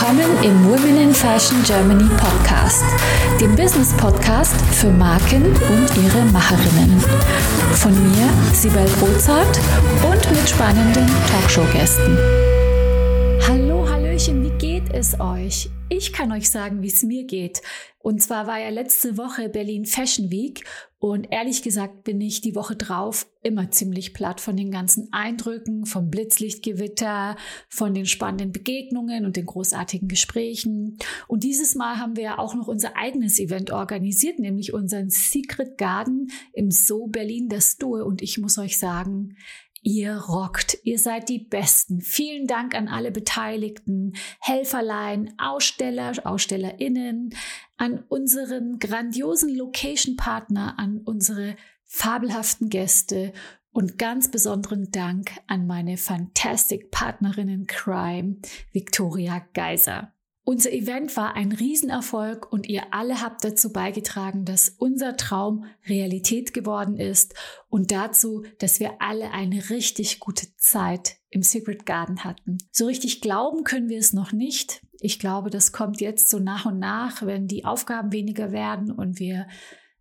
willkommen im Women in Fashion Germany Podcast, dem Business Podcast für Marken und ihre Macherinnen. Von mir, Sibel Rozart und mit spannenden Talkshow-Gästen. Hallo, Hallöchen, wie geht es euch? Ich kann euch sagen, wie es mir geht. Und zwar war ja letzte Woche Berlin Fashion Week und ehrlich gesagt bin ich die Woche drauf immer ziemlich platt von den ganzen Eindrücken, vom Blitzlichtgewitter, von den spannenden Begegnungen und den großartigen Gesprächen. Und dieses Mal haben wir ja auch noch unser eigenes Event organisiert, nämlich unseren Secret Garden im So Berlin der Stohe. Und ich muss euch sagen, Ihr rockt, ihr seid die Besten. Vielen Dank an alle Beteiligten, Helferlein, Aussteller, Ausstellerinnen, an unseren grandiosen Location-Partner, an unsere fabelhaften Gäste und ganz besonderen Dank an meine Fantastic Partnerinnen Crime, Victoria Geiser. Unser Event war ein Riesenerfolg und ihr alle habt dazu beigetragen, dass unser Traum Realität geworden ist und dazu, dass wir alle eine richtig gute Zeit im Secret Garden hatten. So richtig glauben können wir es noch nicht. Ich glaube, das kommt jetzt so nach und nach, wenn die Aufgaben weniger werden und wir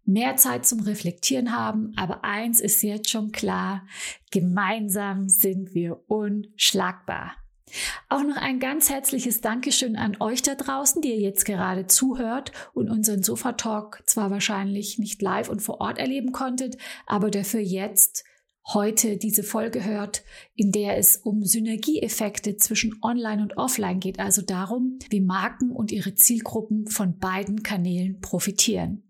mehr Zeit zum Reflektieren haben. Aber eins ist jetzt schon klar, gemeinsam sind wir unschlagbar. Auch noch ein ganz herzliches Dankeschön an euch da draußen, die ihr jetzt gerade zuhört und unseren Sofa-Talk zwar wahrscheinlich nicht live und vor Ort erleben konntet, aber dafür jetzt heute diese Folge hört, in der es um Synergieeffekte zwischen Online und Offline geht, also darum, wie Marken und ihre Zielgruppen von beiden Kanälen profitieren.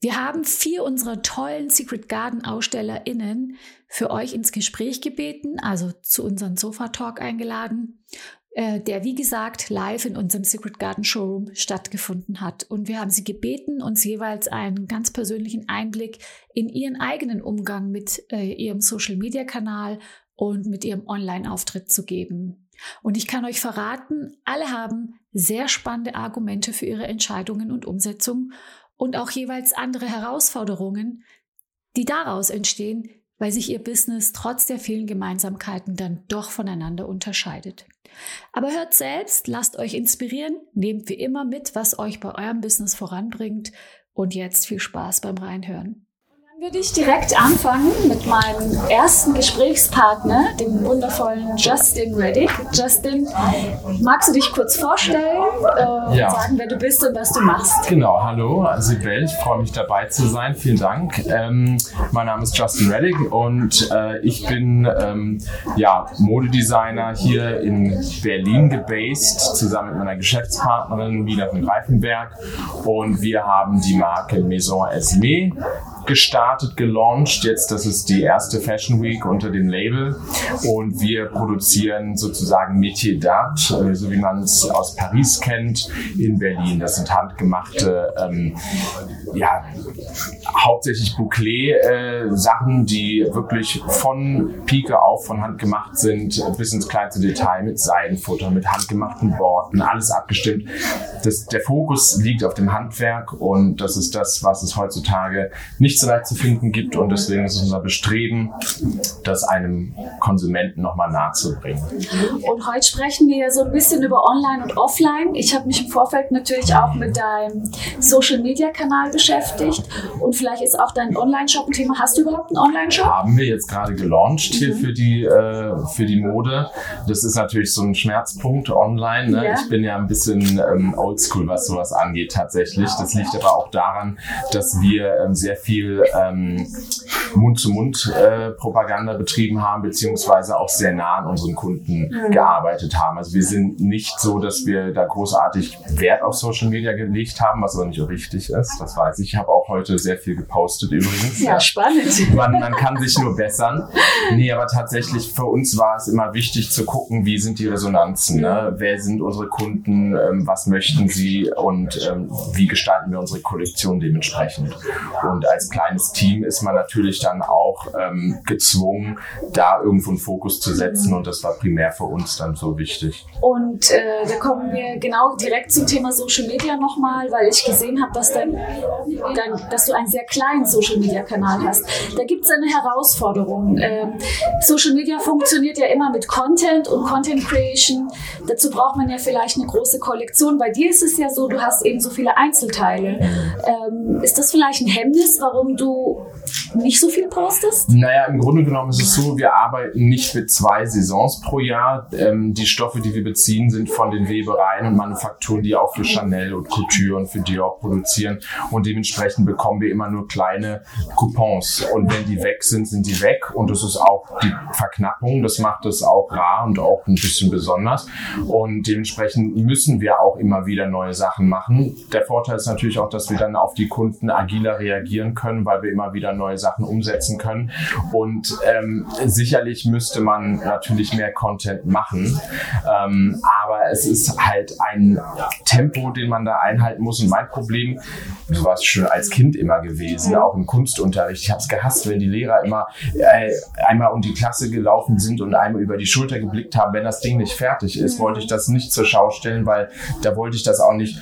Wir haben vier unserer tollen Secret Garden AusstellerInnen für euch ins Gespräch gebeten, also zu unserem Sofa Talk eingeladen, äh, der wie gesagt live in unserem Secret Garden Showroom stattgefunden hat. Und wir haben sie gebeten, uns jeweils einen ganz persönlichen Einblick in ihren eigenen Umgang mit äh, ihrem Social Media Kanal und mit ihrem Online-Auftritt zu geben. Und ich kann euch verraten, alle haben sehr spannende Argumente für ihre Entscheidungen und Umsetzung und auch jeweils andere Herausforderungen, die daraus entstehen, weil sich ihr Business trotz der vielen Gemeinsamkeiten dann doch voneinander unterscheidet. Aber hört selbst, lasst euch inspirieren, nehmt wie immer mit, was euch bei eurem Business voranbringt und jetzt viel Spaß beim Reinhören. Würde ich direkt anfangen mit meinem ersten Gesprächspartner, dem wundervollen Justin Reddick. Justin, magst du dich kurz vorstellen, äh, ja. sagen, wer du bist und was du machst? Genau, hallo, Sibel, ich freue mich dabei zu sein. Vielen Dank. Ähm, mein Name ist Justin Reddick und äh, ich bin ähm, ja, Modedesigner hier in Berlin gebased, zusammen mit meiner Geschäftspartnerin Wiener von Greifenberg. Und wir haben die Marke Maison Esme gestartet, gelauncht. Jetzt, das ist die erste Fashion Week unter dem Label. Und wir produzieren sozusagen Métier d'Art, äh, so wie man es aus Paris kennt, in Berlin. Das sind handgemachte, ähm, ja, hauptsächlich Bouclé-Sachen, äh, die wirklich von Pike auf von Hand gemacht sind, bis ins kleinste Detail mit Seidenfutter, mit handgemachten Worten, alles abgestimmt. Das, der Fokus liegt auf dem Handwerk und das ist das, was es heutzutage nicht so leicht zu finden gibt und deswegen ist es unser Bestreben, das einem Konsumenten nochmal nahezubringen. Und heute sprechen wir ja so ein bisschen über Online und Offline. Ich habe mich im Vorfeld natürlich auch mit deinem Social Media Kanal beschäftigt und vielleicht ist auch dein Online-Shop ein Thema. Hast du überhaupt einen Online-Shop? Haben wir jetzt gerade gelauncht hier mhm. für die äh, für die Mode. Das ist natürlich so ein Schmerzpunkt online. Ne? Ja. Ich bin ja ein bisschen ähm, oldschool, was sowas angeht tatsächlich. Das liegt aber auch daran, dass wir ähm, sehr viel viel ähm, Mund-zu-Mund-Propaganda äh, betrieben haben, beziehungsweise auch sehr nah an unseren Kunden mhm. gearbeitet haben. Also wir sind nicht so, dass wir da großartig Wert auf Social Media gelegt haben, was aber nicht so richtig ist. Das weiß ich. Ich habe auch heute sehr viel gepostet übrigens. Ja, ja. spannend. Man, man kann sich nur bessern. Nee, aber tatsächlich für uns war es immer wichtig zu gucken, wie sind die Resonanzen, ne? wer sind unsere Kunden, ähm, was möchten sie und ähm, wie gestalten wir unsere Kollektion dementsprechend. Und als kleines Team ist man natürlich dann auch ähm, gezwungen, da irgendwo einen Fokus zu setzen und das war primär für uns dann so wichtig. Und äh, da kommen wir genau direkt zum Thema Social Media nochmal, weil ich gesehen habe, dass, dein, dein, dass du einen sehr kleinen Social Media Kanal hast. Da gibt es eine Herausforderung. Ähm, Social Media funktioniert ja immer mit Content und Content Creation. Dazu braucht man ja vielleicht eine große Kollektion. Bei dir ist es ja so, du hast eben so viele Einzelteile. Ähm, ist das vielleicht ein Hemmnis, warum du tipo, nicht so viel postest? Naja, im Grunde genommen ist es so, wir arbeiten nicht mit zwei Saisons pro Jahr. Ähm, die Stoffe, die wir beziehen, sind von den Webereien und Manufakturen, die auch für Chanel und Couture und für Dior produzieren. Und dementsprechend bekommen wir immer nur kleine Coupons. Und wenn die weg sind, sind die weg. Und das ist auch die Verknappung. Das macht es auch rar und auch ein bisschen besonders. Und dementsprechend müssen wir auch immer wieder neue Sachen machen. Der Vorteil ist natürlich auch, dass wir dann auf die Kunden agiler reagieren können, weil wir immer wieder neue Sachen umsetzen können. Und ähm, sicherlich müsste man natürlich mehr Content machen. Ähm, aber es ist halt ein Tempo, den man da einhalten muss. Und mein Problem, so war es schon als Kind immer gewesen, auch im Kunstunterricht. Ich habe es gehasst, wenn die Lehrer immer äh, einmal um die Klasse gelaufen sind und einmal über die Schulter geblickt haben. Wenn das Ding nicht fertig ist, wollte ich das nicht zur Schau stellen, weil da wollte ich das auch nicht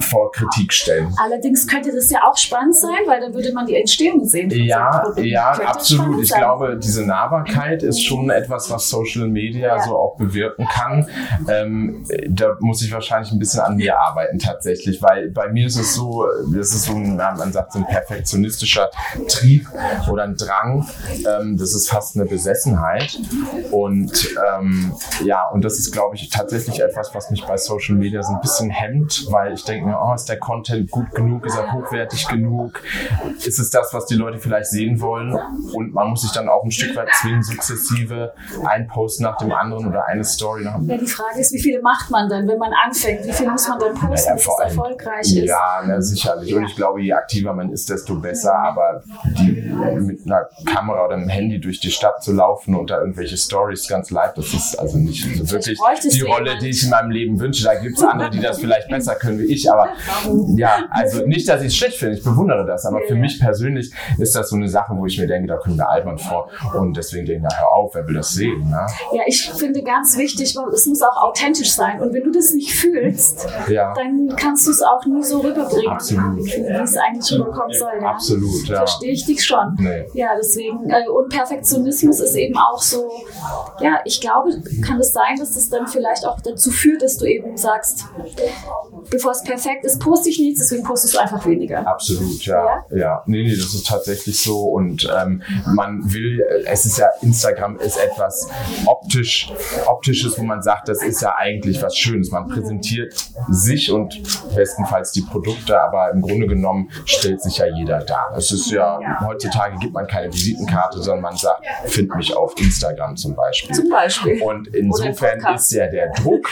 vor Kritik stellen. Allerdings könnte das ja auch spannend sein, weil dann würde man die Entstehung sehen. Ja, ja, absolut. Ich glaube, diese Nahbarkeit ist schon etwas, was Social Media Ja. so auch bewirken kann. Ähm, da muss ich wahrscheinlich ein bisschen an mir arbeiten tatsächlich, weil bei mir ist es so, das ist so ein, man sagt so ein perfektionistischer Trieb oder ein Drang. Ähm, das ist fast eine Besessenheit. Und ähm, ja, und das ist, glaube ich, tatsächlich etwas, was mich bei Social Media so ein bisschen hemmt, weil ich denke mir, oh, ist der Content gut genug, ist er hochwertig genug, ist es das, was die Leute vielleicht sehen wollen? Und man muss sich dann auch ein Stück weit zwingen, sukzessive ein Post nach dem anderen oder eine Story nach dem Ja, die Frage ist, wie viele macht man dann, wenn man anfängt? Wie viel muss man dann posten, Ja, dass es erfolgreich ist? Ja, na, sicherlich. Und ich glaube, je aktiver man ist, desto besser. Aber die, mit einer Kamera oder einem Handy durch die Stadt zu laufen und da irgendwelche Stories ganz live, das ist also nicht so wirklich die Rolle, die ich in meinem Leben wünsche. Da gibt es andere, die das vielleicht besser können wie ich. Aber ja, also nicht, dass ich es schlecht finde. Ich bewundere das. Aber für mich persönlich ist das so eine Sache, wo ich mir denke, da kommen wir albern vor. Und deswegen denke ich, na, hör auf, wer will das sehen? Ne? Ja, ich finde ganz wichtig, es muss auch authentisch sein. Und wenn du das nicht fühlst, Ja. dann kannst du es auch nie so rüberbringen, Absolut. wie es eigentlich rüberkommen soll. Ja? Absolut, ja. Verstehe ich dich schon. Nee. Ja, deswegen, äh, und Perfektionismus ist eben auch so, ja, ich glaube, kann es sein, dass das dann vielleicht auch dazu führt, dass du eben sagst, bevor es perfekt ist, poste ich nichts, deswegen postest du einfach weniger. Absolut, ja. Ja, nee, nee, das ist tatsächlich so. Und ähm, man will, äh, es ist ja, Instagram ist etwas optisch, optisches, wo man sagt, das ist ja eigentlich was Schönes. Man präsentiert sich und bestenfalls die Produkte, aber im Grunde genommen stellt sich ja jeder dar. Es ist ja, heutzutage gibt man keine Visitenkarte, sondern man sagt, find mich auf Instagram zum Beispiel. Zum Beispiel. Und insofern ist ja der Druck,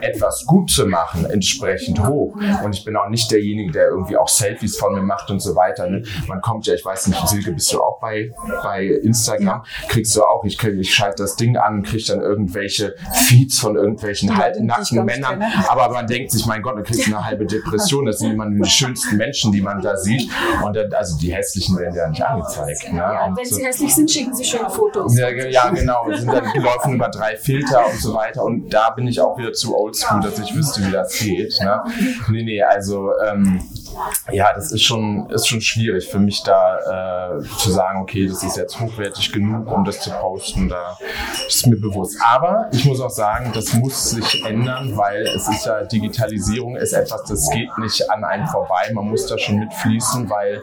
etwas gut zu machen, entsprechend hoch. Und ich bin auch nicht derjenige, der irgendwie auch Selfies von mir macht und so weiter. Ne? Man kommt ja, ich weiß nicht, Silke, bist du auch bei, bei Instagram? Kriegst du auch, ich, ich schalte das Ding an, krieg dann irgendwelche Feeds von irgendwelchen halben nackten Männern. kenne. Aber man denkt sich, mein Gott, dann kriegst du eine halbe Depression. Das sind immer die schönsten Menschen, die man da sieht. Und dann, also die hässlichen werden ja nicht angezeigt. Ne? Ja, Und wenn so- sie hässlich sind, schicken sie schöne Fotos. ja, ja, genau. Wir sind dann gelaufen über drei Filter und so weiter. Und da bin ich auch wieder zu oldschool, dass ich wüsste, wie das geht. Ne? Nee, nee, also ähm, ja, das ist schon, ist schon schwierig für mich da äh, zu sagen, okay, das ist jetzt hochwertig genug, um das zu posten. Da ist mir bewusst. Aber ich muss auch sagen, das muss sich ändern, weil es ist ja, Digitalisierung ist etwas, das geht nicht an einem vorbei. Man muss da schon mitfließen, weil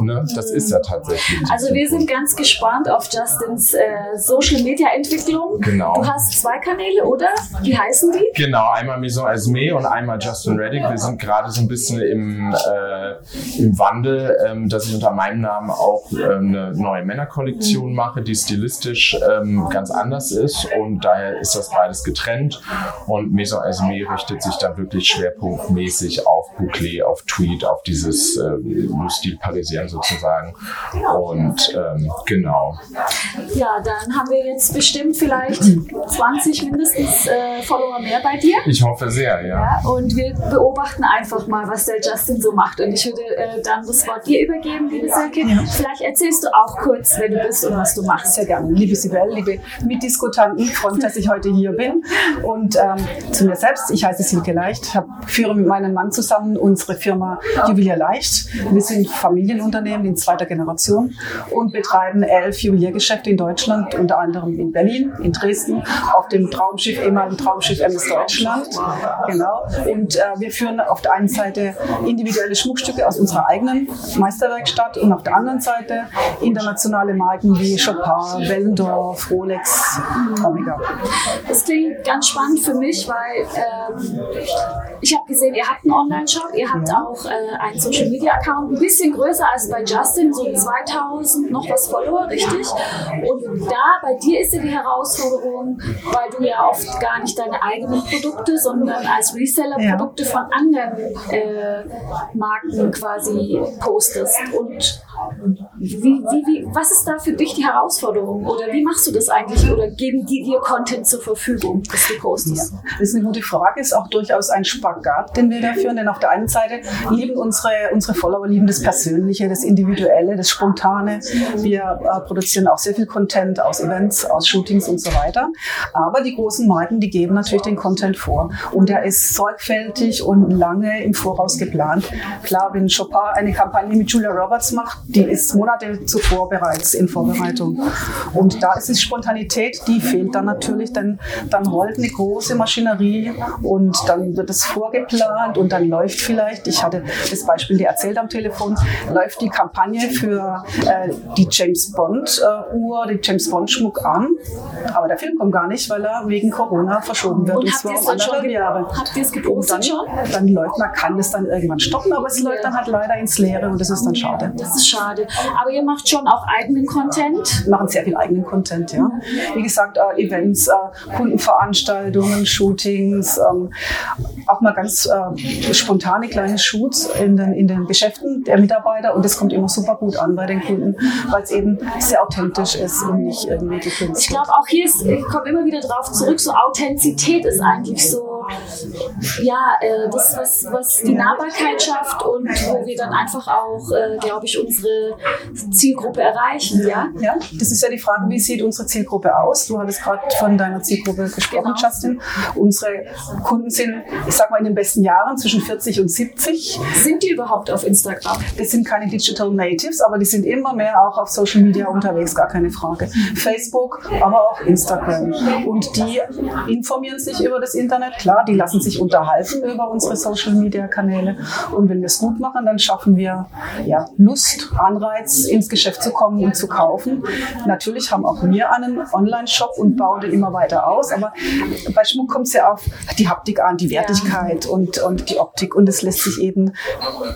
ne, das ist ja tatsächlich. Also wir sind ganz gespannt auf Justins äh, Social Media Entwicklung. Genau. Du hast zwei Kanäle, oder? Wie heißen die? Genau, einmal Maison Esme und einmal Justin Reddick. Wir sind gerade so ein bisschen im, äh, im Wandel, ähm, dass ich unter meinem Namen auch ähm, eine neue Männerkollektion mache, die stilistisch ähm, ganz anders ist und daher ist das beides getrennt und Maison Esme richtet sich dann wirklich schwerpunktmäßig auf Bouclé, auf Tweed, auf dieses äh, Stil Parisien sozusagen und ähm, genau. Ja, dann haben wir jetzt bestimmt vielleicht 20 mindestens äh, Follower mehr bei dir. Ich hoffe sehr, ja. Ja, und wir beobachten einfach mal, was der Justin Justin so macht. Und ich würde äh, dann das Wort dir übergeben, liebe Silke. Ja. Vielleicht erzählst du auch kurz, wer du bist und was du machst. Sehr gerne. Liebe Sibel, liebe Mitdiskutanten, freue mich, dass ich heute hier bin. Und ähm, zu mir selbst, ich heiße Silke Leicht, ich führe mit meinem Mann zusammen unsere Firma Juwelier Leicht. Wir sind Familienunternehmen in zweiter Generation und betreiben elf Juweliergeschäfte in Deutschland, unter anderem in Berlin, in Dresden, auf dem Traumschiff, ehemaligen Traumschiff MS Deutschland. Genau. Und äh, wir führen auf der einen Seite individuelle Schmuckstücke aus unserer eigenen Meisterwerkstatt und auf der anderen Seite internationale Marken wie Chopin, Wellendorf, Rolex, Omega. Das klingt ganz spannend für mich, weil ähm, ich habe gesehen, ihr habt einen Online-Shop, ihr habt ja. auch äh, einen Social-Media-Account, ein bisschen größer als bei Justin, so 2000 noch was Follower, richtig? Und da bei dir ist ja die Herausforderung, weil du ja oft gar nicht deine eigenen Produkte, sondern als Reseller ja. Produkte von anderen äh, Marken quasi postest. Und wie, wie, wie, was ist da für dich die Herausforderung? Oder wie machst du das eigentlich? Oder geben die dir Content zur Verfügung, das du postest? Ja, das ist eine gute Frage, ist auch durchaus ein Spagat, den wir da führen. Denn auf der einen Seite lieben unsere, unsere Follower lieben das Persönliche, das Individuelle, das Spontane. Wir äh, produzieren auch sehr viel Content aus Events, aus Shootings und so weiter. Aber die großen Marken, die geben natürlich den Content vor. Und der ist sorgfältig und lange im Voraus geplant. Klar, wenn Chopin eine Kampagne mit Julia Roberts macht, die ist Monate zuvor bereits in Vorbereitung. Und da ist es Spontanität, die fehlt dann natürlich, denn dann rollt eine große Maschinerie und dann wird es vorgeplant und dann läuft vielleicht, ich hatte das Beispiel dir erzählt am Telefon, läuft die Kampagne für äh, die James Bond äh, Uhr, den James Bond Schmuck an, aber der Film kommt gar nicht, weil er wegen Corona verschoben wird. Und, und zwar um anderthalb Jahre. Habt ihr es gepostet dann, schon? Dann läuft, man kann das dann irgendwann stoppen, aber es läuft dann halt leider ins Leere und das ist dann schade. Das ist schade. Aber ihr macht schon auch eigenen Content? Wir machen sehr viel eigenen Content, ja. Wie gesagt, äh, Events, äh, Kundenveranstaltungen, Shootings, ähm, auch mal ganz äh, spontane kleine Shoots in den, in den Geschäften der Mitarbeiter und das kommt immer super gut an bei den Kunden, weil es eben sehr authentisch ist und nicht irgendwie gekünstelt. Ich glaube, auch hier ist, ich komme immer wieder drauf zurück, so Authentizität ist eigentlich so, ja, äh, das, was, was die Nahbarkeit schafft und wo wir dann einfach auch, äh, glaube ich, unsere Zielgruppe erreichen. Ja? ja, das ist ja die Frage, wie sieht unsere Zielgruppe aus? Du hattest gerade von deiner Zielgruppe gesprochen, genau. Justin. Unsere Kunden sind, ich sag mal, in den besten Jahren zwischen 40 und 70. Sind die überhaupt auf Instagram? Das sind keine Digital Natives, aber die sind immer mehr auch auf Social Media unterwegs, gar keine Frage. Facebook, aber auch Instagram. Und die informieren sich über das Internet, klar, die lassen sich unterhalten über unsere Social Media Kanäle. Und wenn wir es gut machen, dann schaffen wir ja, Lust, Anreiz, ins Geschäft zu kommen und zu kaufen. Natürlich haben auch wir einen Online-Shop und bauen den immer weiter aus. Aber bei Schmuck kommt es ja auf die Haptik an, die Wertigkeit ja. und, und die Optik. Und es lässt sich eben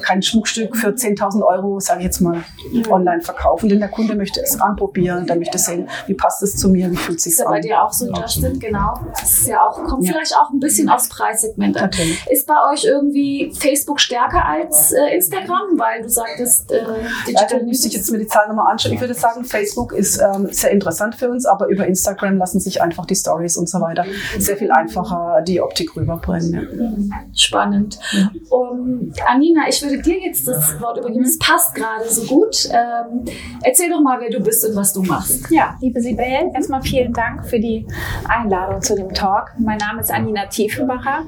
kein Schmuckstück für 10.000 Euro, sage ich jetzt mal, online verkaufen. Denn der Kunde möchte es anprobieren, der möchte sehen, wie passt es zu mir, wie fühlt es sich an. Ist bei dir auch so, Justin, genau. Das ist ja auch, kommt ja. vielleicht auch ein bisschen aufs Preissegment an. Natürlich. Ist bei euch irgendwie Facebook stärker als äh, Instagram? Weil du sagtest, äh, Digital ja, müsste ich jetzt mir die Zahlen nochmal anschauen. Ich würde sagen, Facebook ist ähm, sehr interessant für uns, aber über Instagram lassen sich einfach die Stories und so weiter sehr viel einfacher die Optik rüberbringen. Ja. Spannend. Ja. Um, Anina, ich würde dir jetzt das Wort übergeben. Es passt gerade so gut. Ähm, erzähl doch mal, wer du bist und was du machst. Ja, liebe Sibel, erstmal vielen Dank für die Einladung zu dem Talk. Mein Name ist Anina Tiefenbacher.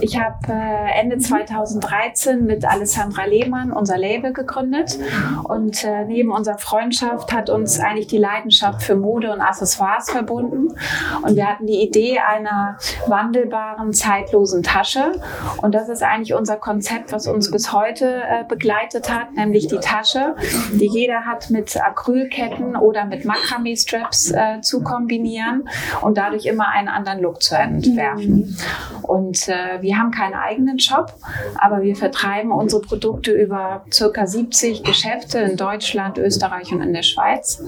Ich habe äh, Ende 2013 mit Alessandra Lehmann unser Label gegründet. Und äh, neben unserer Freundschaft hat uns eigentlich die Leidenschaft für Mode und Accessoires verbunden. Und wir hatten die Idee einer wandelbaren, zeitlosen Tasche. Und das ist eigentlich unser Konzept, was uns bis heute äh, begleitet hat, nämlich die Tasche, die jeder hat mit Acrylketten oder mit Makramee-Straps äh, zu kombinieren und dadurch immer einen anderen Look zu entwerfen. Und äh, wir haben keinen eigenen Shop, aber wir vertreiben unsere Produkte über circa 70 Geschäfte in Deutschland, Österreich und in der Schweiz.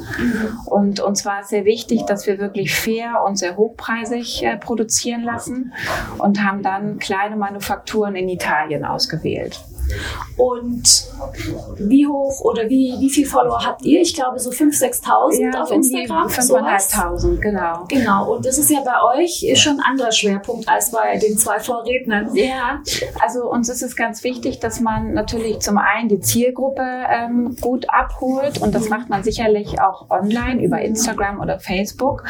Und uns war es sehr wichtig, dass wir wirklich fair und sehr hochpreisig äh, produzieren lassen und haben dann kleine Manufakturen in Italien ausgewählt. Und wie hoch oder wie, wie viel Follower habt ihr? Ich glaube so 5.000, 6.000 Ja, auf Instagram. sowas. 5.500, genau. Genau, und das ist ja bei euch schon ein anderer Schwerpunkt als bei den zwei Vorrednern. Ja, also uns ist es ganz wichtig, dass man natürlich zum einen die Zielgruppe ähm, gut abholt und das macht man sicherlich auch online über Instagram oder Facebook,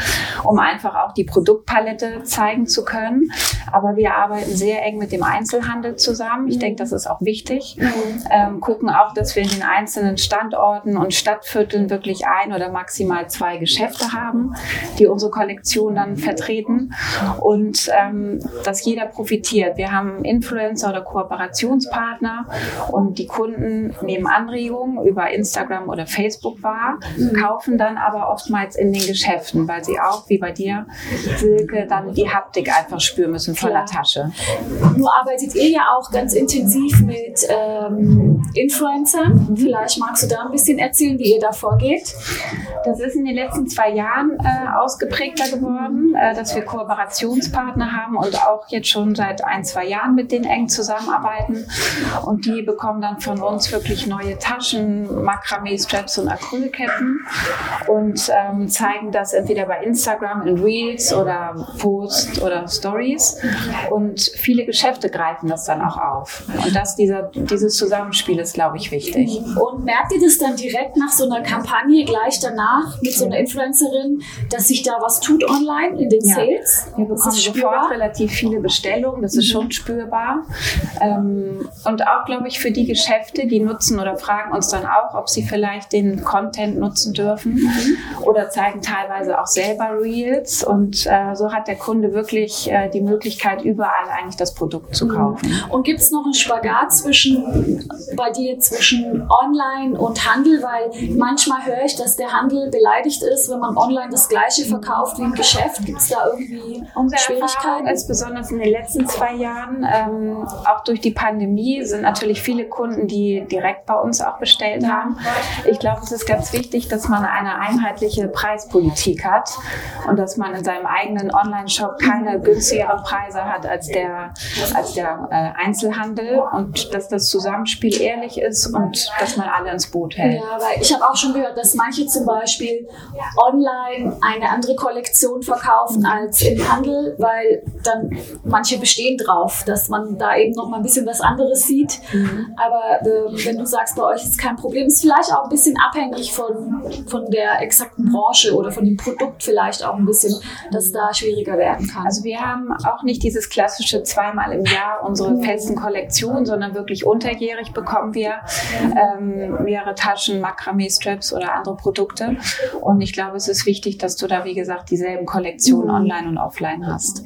um einfach auch die Produktpalette zeigen zu können. Aber wir arbeiten sehr eng mit dem Einzelhandel zusammen. Ich denke, das ist auch wichtig. Ähm, gucken auch, dass wir in den einzelnen Standorten und Stadtvierteln wirklich ein oder maximal zwei Geschäfte haben, die unsere Kollektion dann vertreten und ähm, dass jeder profitiert. Wir haben Influencer oder Kooperationspartner und die Kunden nehmen Anregungen über Instagram oder Facebook wahr, kaufen dann aber oftmals in den Geschäften, weil sie auch, wie bei dir, Silke, dann die Haptik einfach spüren müssen von Klar. der Tasche. Nur arbeitet ihr ja auch ganz intensiv mit ähm, Influencern. Vielleicht magst du da ein bisschen erzählen, wie ihr da vorgeht. Das ist in den letzten zwei Jahren äh, ausgeprägter geworden, äh, dass wir Kooperationspartner haben und auch jetzt schon seit ein, zwei Jahren mit denen eng zusammenarbeiten. Und die bekommen dann von uns wirklich neue Taschen, Makramee-Straps und Acrylketten und ähm, zeigen das entweder bei Instagram in Reels oder Post oder Stories. Und viele Geschäfte greifen das dann auch auf. Und das, dieser, dieses Zusammenspiel ist, glaube ich, wichtig. Und merkt ihr das dann direkt nach so einer Kampagne gleich danach mit so einer Influencerin, dass sich da was tut online in den Ja. Sales? Wir bekommen sofort spürbar. relativ viele Bestellungen, das ist schon spürbar. Ähm, und auch, glaube ich, für die Geschäfte, die nutzen oder fragen uns dann auch, ob sie vielleicht den Content nutzen dürfen oder zeigen teilweise auch selber Reels. Und äh, so hat der Kunde wirklich äh, die Möglichkeit, überall eigentlich das Produkt zu kaufen. Und gibt es noch einen Spagat zwischen bei dir zwischen Online und Handel? Weil manchmal höre ich, dass der Handel beleidigt ist, wenn man online das Gleiche verkauft wie im Geschäft. Gibt es da irgendwie Unsere Schwierigkeiten? ist besonders in den letzten zwei Jahren, ähm, auch durch die Pandemie, sind natürlich viele Kunden, die direkt bei uns auch bestellt haben. Ich glaube, es ist ganz wichtig, dass man eine einheitliche Preispolitik hat und dass man in seinem eigenen Online-Shop keine günstigeren Preise hat als der, als der äh, Einzelhandel und dass das Zusammenspiel ehrlich ist und dass man alle ins Boot hält. Ja, weil ich habe auch schon gehört, dass manche zum Beispiel online eine andere Kollektion verkaufen als im Handel, weil dann manche bestehen drauf, dass man da eben noch mal ein bisschen was anderes sieht. Aber äh, wenn du sagst, bei euch ist kein Problem, ist vielleicht auch ein bisschen abhängig von, von der exakten Branche oder von dem Produkt vielleicht auch ein bisschen, dass es da schwieriger werden kann. Also wir haben auch nicht dieses klassische zweimal im Jahr unsere festen Kollektionen, sondern wirklich unterjährig bekommen wir ähm, mehrere Taschen, Makramee-Straps oder andere Produkte. Und ich glaube, es ist wichtig, dass du da, wie gesagt, dieselben Kollektionen online und offline hast.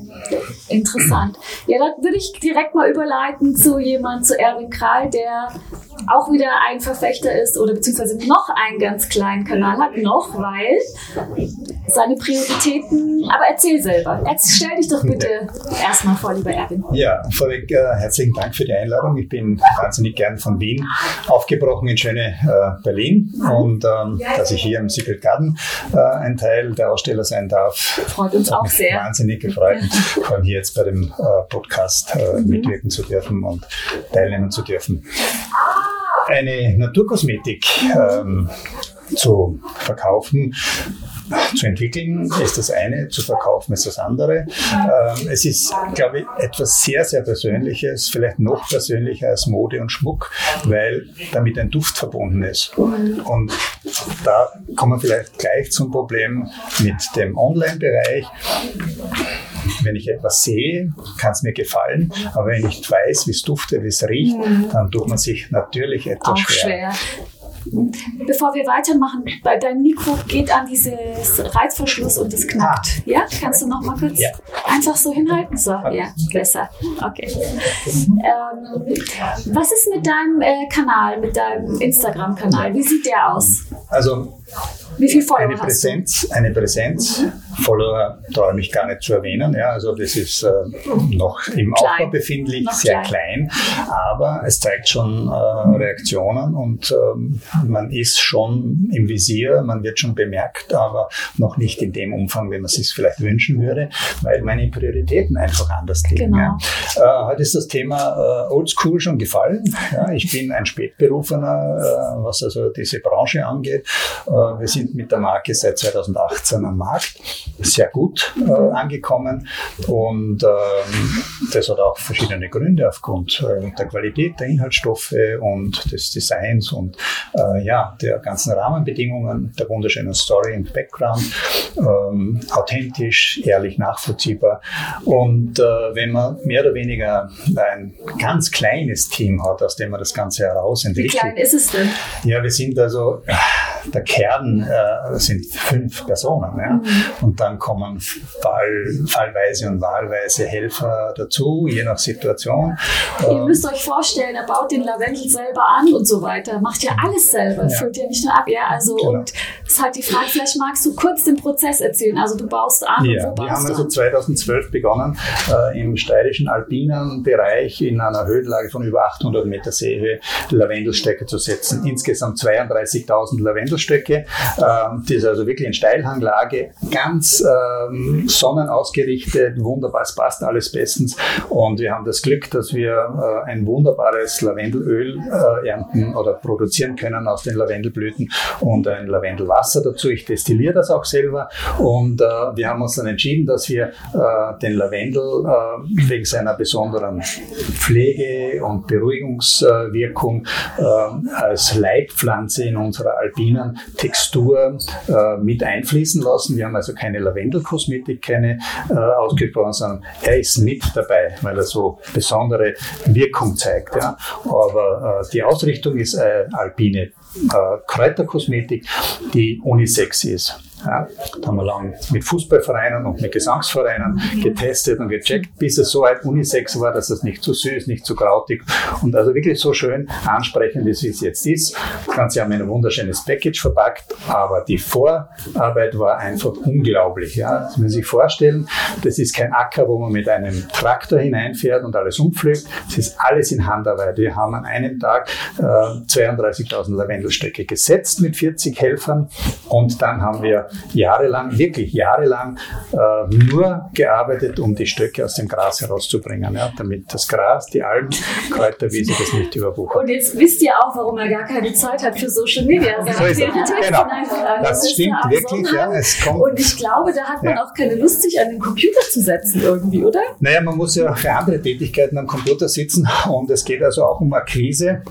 Interessant. Ja, dann würde ich direkt mal überleiten zu jemand, zu Erwin Kral, der auch wieder ein Verfechter ist oder beziehungsweise noch einen ganz kleinen Kanal hat, noch, weil seine Prioritäten, aber erzähl selber. Jetzt stell dich doch bitte erstmal vor, lieber Erwin. Ja, vorweg äh, herzlichen Dank für die Einladung. Ich bin wahnsinnig gern von Wien aufgebrochen in schöne äh, Berlin und ähm, dass ich hier im Secret Garden äh, ein Teil der Aussteller sein darf. Freut uns auch sehr. Wahnsinnig gefreut, vor allem hier jetzt bei dem äh, Podcast äh, mitwirken zu dürfen und teilnehmen zu dürfen. Eine Naturkosmetik ähm, zu verkaufen, zu entwickeln ist das eine, zu verkaufen ist das andere. Ähm, es ist, glaube ich, etwas sehr, sehr Persönliches, vielleicht noch persönlicher als Mode und Schmuck, weil damit ein Duft verbunden ist. Und da kommen wir vielleicht gleich zum Problem mit dem Online-Bereich. Wenn ich etwas sehe, kann es mir gefallen, aber wenn ich nicht weiß, wie es duftet, wie es riecht, dann tut man sich natürlich etwas schwer. schwer. Bevor wir weitermachen, deinem Mikro geht an dieses Reizverschluss und es knackt. Ja, kannst du noch mal kurz Ja. einfach so hinhalten? So, ja, besser. Okay. Ähm, was ist mit deinem äh, Kanal, mit deinem Instagram-Kanal? Wie sieht der aus? Also Wie viel Follower eine? Präsenz, eine Präsenz. Follower traue ich mich gar nicht zu erwähnen. Ja, also das ist äh, noch im Klein. Aufbau befindlich, Noch sehr klein. klein. aber es zeigt schon äh, Reaktionen und ähm, man ist schon im Visier, man wird schon bemerkt, aber noch nicht in dem Umfang, wie man es sich vielleicht wünschen würde, weil meine Prioritäten einfach anders liegen. Genau. Ja. Äh, heute ist das Thema äh, Oldschool schon gefallen. Ja, ich bin ein Spätberufener, äh, was also diese Branche angeht. Äh, wir sind mit der Marke seit 2018 am Markt, sehr gut äh, angekommen und ähm, das hat auch verschiedene Gründe aufgrund äh, der Qualität der Inhaltsstoffe und des Designs und äh, ja, der ganzen Rahmenbedingungen, der wunderschönen Story im Background, ähm, authentisch, ehrlich, nachvollziehbar. Und äh, wenn man mehr oder weniger ein ganz kleines Team hat, aus dem man das Ganze heraus Wie entwickelt. klein ist es denn? Ja, wir sind also, der Kern äh, sind fünf Personen. Ja? Und dann kommen fall, fallweise und wahlweise Helfer dazu, je nach Situation. Ihr Ähm, müsst euch vorstellen, er baut den Lavendel selber an und so weiter, macht ja alles selber, Ja. füllt ja nicht nur ab. Ja, also Genau. und ist halt die Frage, vielleicht magst du kurz den Prozess erzählen. Also du baust an Ja, und wo wir baust haben du also an? 2012 begonnen, äh, im steirischen alpinen Bereich in einer Höhenlage von über 800 Meter Seehöhe Lavendelstöcke zu setzen. Insgesamt 32.000 Lavendelstöcke. Ähm, das ist also wirklich in Steilhanglage, ganz ähm, sonnenausgerichtet, wunderbar, es passt alles bestens. Und wir haben das Glück, dass wir äh, ein wunderbares Lavendelöl äh, ernten oder produzieren können aus den Lavendelblüten und ein Lavendelwasser dazu. Ich destilliere das auch selber und äh, wir haben uns dann entschieden, dass wir äh, den Lavendel äh, wegen seiner besonderen Pflege- und Beruhigungswirkung äh, als Leitpflanze in unserer alpinen Textur äh, mit einfließen lassen. Wir haben also keine Lavendelkosmetik, keine äh, ausgesprochen, sondern er ist mit dabei, weil er so besondere Wirkung zeigt. Ja. Aber die Ausrichtung ist alpine Kräuterkosmetik, die unisex ist. Ja, da haben wir lang mit Fußballvereinen und mit Gesangsvereinen getestet und gecheckt, bis es so weit unisex war, dass es nicht zu süß, nicht zu krautig und also wirklich so schön ansprechend ist, wie es jetzt ist. Das Ganze haben wir in ein wunderschönes Package verpackt, aber die Vorarbeit war einfach unglaublich. Ja. Das müssen Sie sich vorstellen, das ist kein Acker, wo man mit einem Traktor hineinfährt und alles umpflügt. Es ist alles in Handarbeit. Wir haben an einem Tag äh, 32.000 Lavendelstöcke gesetzt mit 40 Helfern und dann haben wir jahrelang, wirklich jahrelang äh, nur gearbeitet, um die Stöcke aus dem Gras herauszubringen, ja, damit das Gras, die Algen, Kräuterwiese das nicht überwuchert. Und jetzt wisst ihr auch, warum er gar keine Zeit hat für Social Media. So ist. Priorität Genau. Das stimmt wirklich, ja. Es kommt, Und ich glaube, da hat man Ja. auch keine Lust, sich an den Computer zu setzen irgendwie, oder? Naja, man muss ja für andere Tätigkeiten am Computer sitzen und es geht also auch um Akquise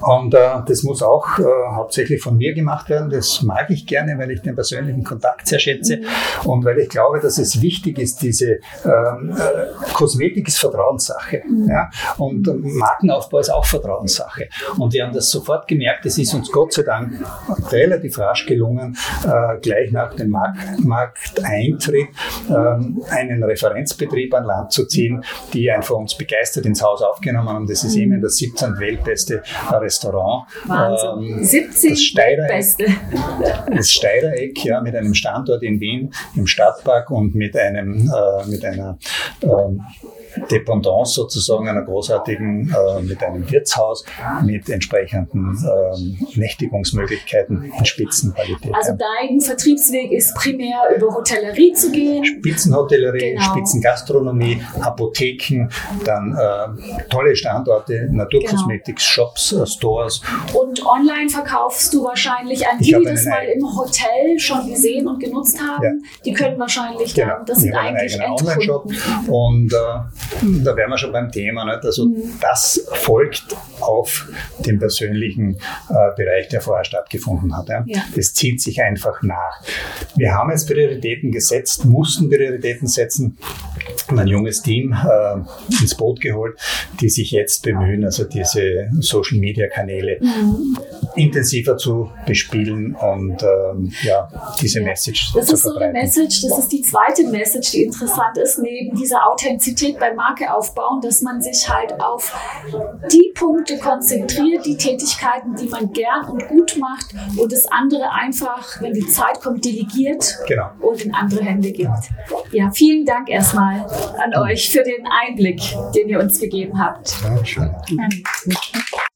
und äh, das muss auch äh, hauptsächlich von mir gemacht werden. Das mag ich gerne, weil ich den persönlichen Kontakt sehr schätze und weil ich glaube, dass es wichtig ist, diese ähm, äh, Kosmetik ist Vertrauenssache ja? und äh, Markenaufbau ist auch Vertrauenssache und wir haben das sofort gemerkt, es ist uns Gott sei Dank relativ rasch gelungen, äh, gleich nach dem Markt, Markteintritt ähm, einen Referenzbetrieb an Land zu ziehen, die einfach uns begeistert ins Haus aufgenommen haben. Das ist eben das 17. weltbeste Restaurant. Wahnsinn. Ähm, 70 das Steirereck, Beste. das Steirereck ja, mit einem Standort in Wien im Stadtpark und mit, einem, äh, mit einer ähm, Dependance sozusagen einer großartigen, äh, mit einem Wirtshaus, mit entsprechenden ähm, Nächtigungsmöglichkeiten in Spitzenqualität. Also dein Vertriebsweg ist primär über Hotellerie zu gehen. Spitzenhotellerie, Genau. Spitzengastronomie, Apotheken, dann äh, tolle Standorte, Naturkosmetik, Shops, äh, Stores. Und online verkaufst du wahrscheinlich an die, die das mal im Hotel schon gesehen und genutzt haben. Ja. Die können wahrscheinlich dann, Genau, das sind eigentlich Online-Shop und äh, da wären wir schon beim Thema. Nicht? Also das folgt auf den persönlichen äh, Bereich, der vorher stattgefunden hat. Ja? Ja. Das zieht sich einfach nach. Wir haben jetzt Prioritäten gesetzt, mussten Prioritäten setzen, haben ein junges Team äh, ins Boot geholt, die sich jetzt bemühen, also diese Social-Media-Kanäle intensiver zu bespielen und ähm, ja, diese. Message Das zu ist so eine verbreiten. Message, das ist die zweite Message, die interessant ist, neben dieser Authentizität beim Marke aufbauen, dass man sich halt auf die Punkte konzentriert, die Tätigkeiten, die man gern und gut macht und das andere einfach, wenn die Zeit kommt, delegiert Genau. und in andere Hände gibt. Ja, vielen Dank erstmal an euch für den Einblick, den ihr uns gegeben habt. Ja, schön.